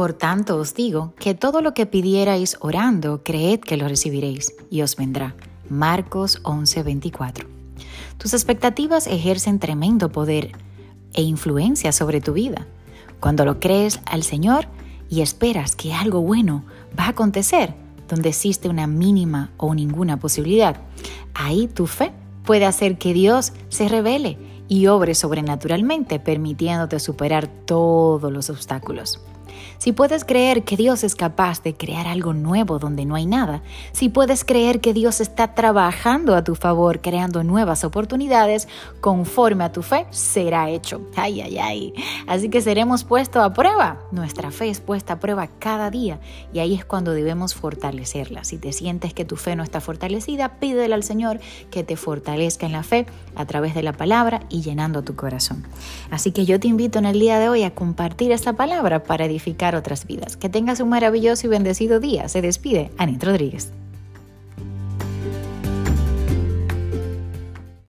Por tanto os digo que todo lo que pidierais orando, creed que lo recibiréis y os vendrá. Marcos 11:24. Tus expectativas ejercen tremendo poder e influencia sobre tu vida. Cuando lo crees al Señor y esperas que algo bueno va a acontecer, donde existe una mínima o ninguna posibilidad, ahí tu fe puede hacer que Dios se revele y obre sobrenaturalmente, permitiéndote superar todos los obstáculos. Si puedes creer que Dios es capaz de crear algo nuevo donde no hay nada, si puedes creer que Dios está trabajando a tu favor, creando nuevas oportunidades, conforme a tu fe, será hecho. Ay, ay, ay. Así que seremos puestos a prueba. Nuestra fe es puesta a prueba cada día y ahí es cuando debemos fortalecerla. Si te sientes que tu fe no está fortalecida, pídele al Señor que te fortalezca en la fe a través de la palabra y llenando tu corazón. Así que yo te invito en el día de hoy a compartir esta palabra para edificar otras vidas. Que tengas un maravilloso y bendecido día. Se despide Anit Rodríguez.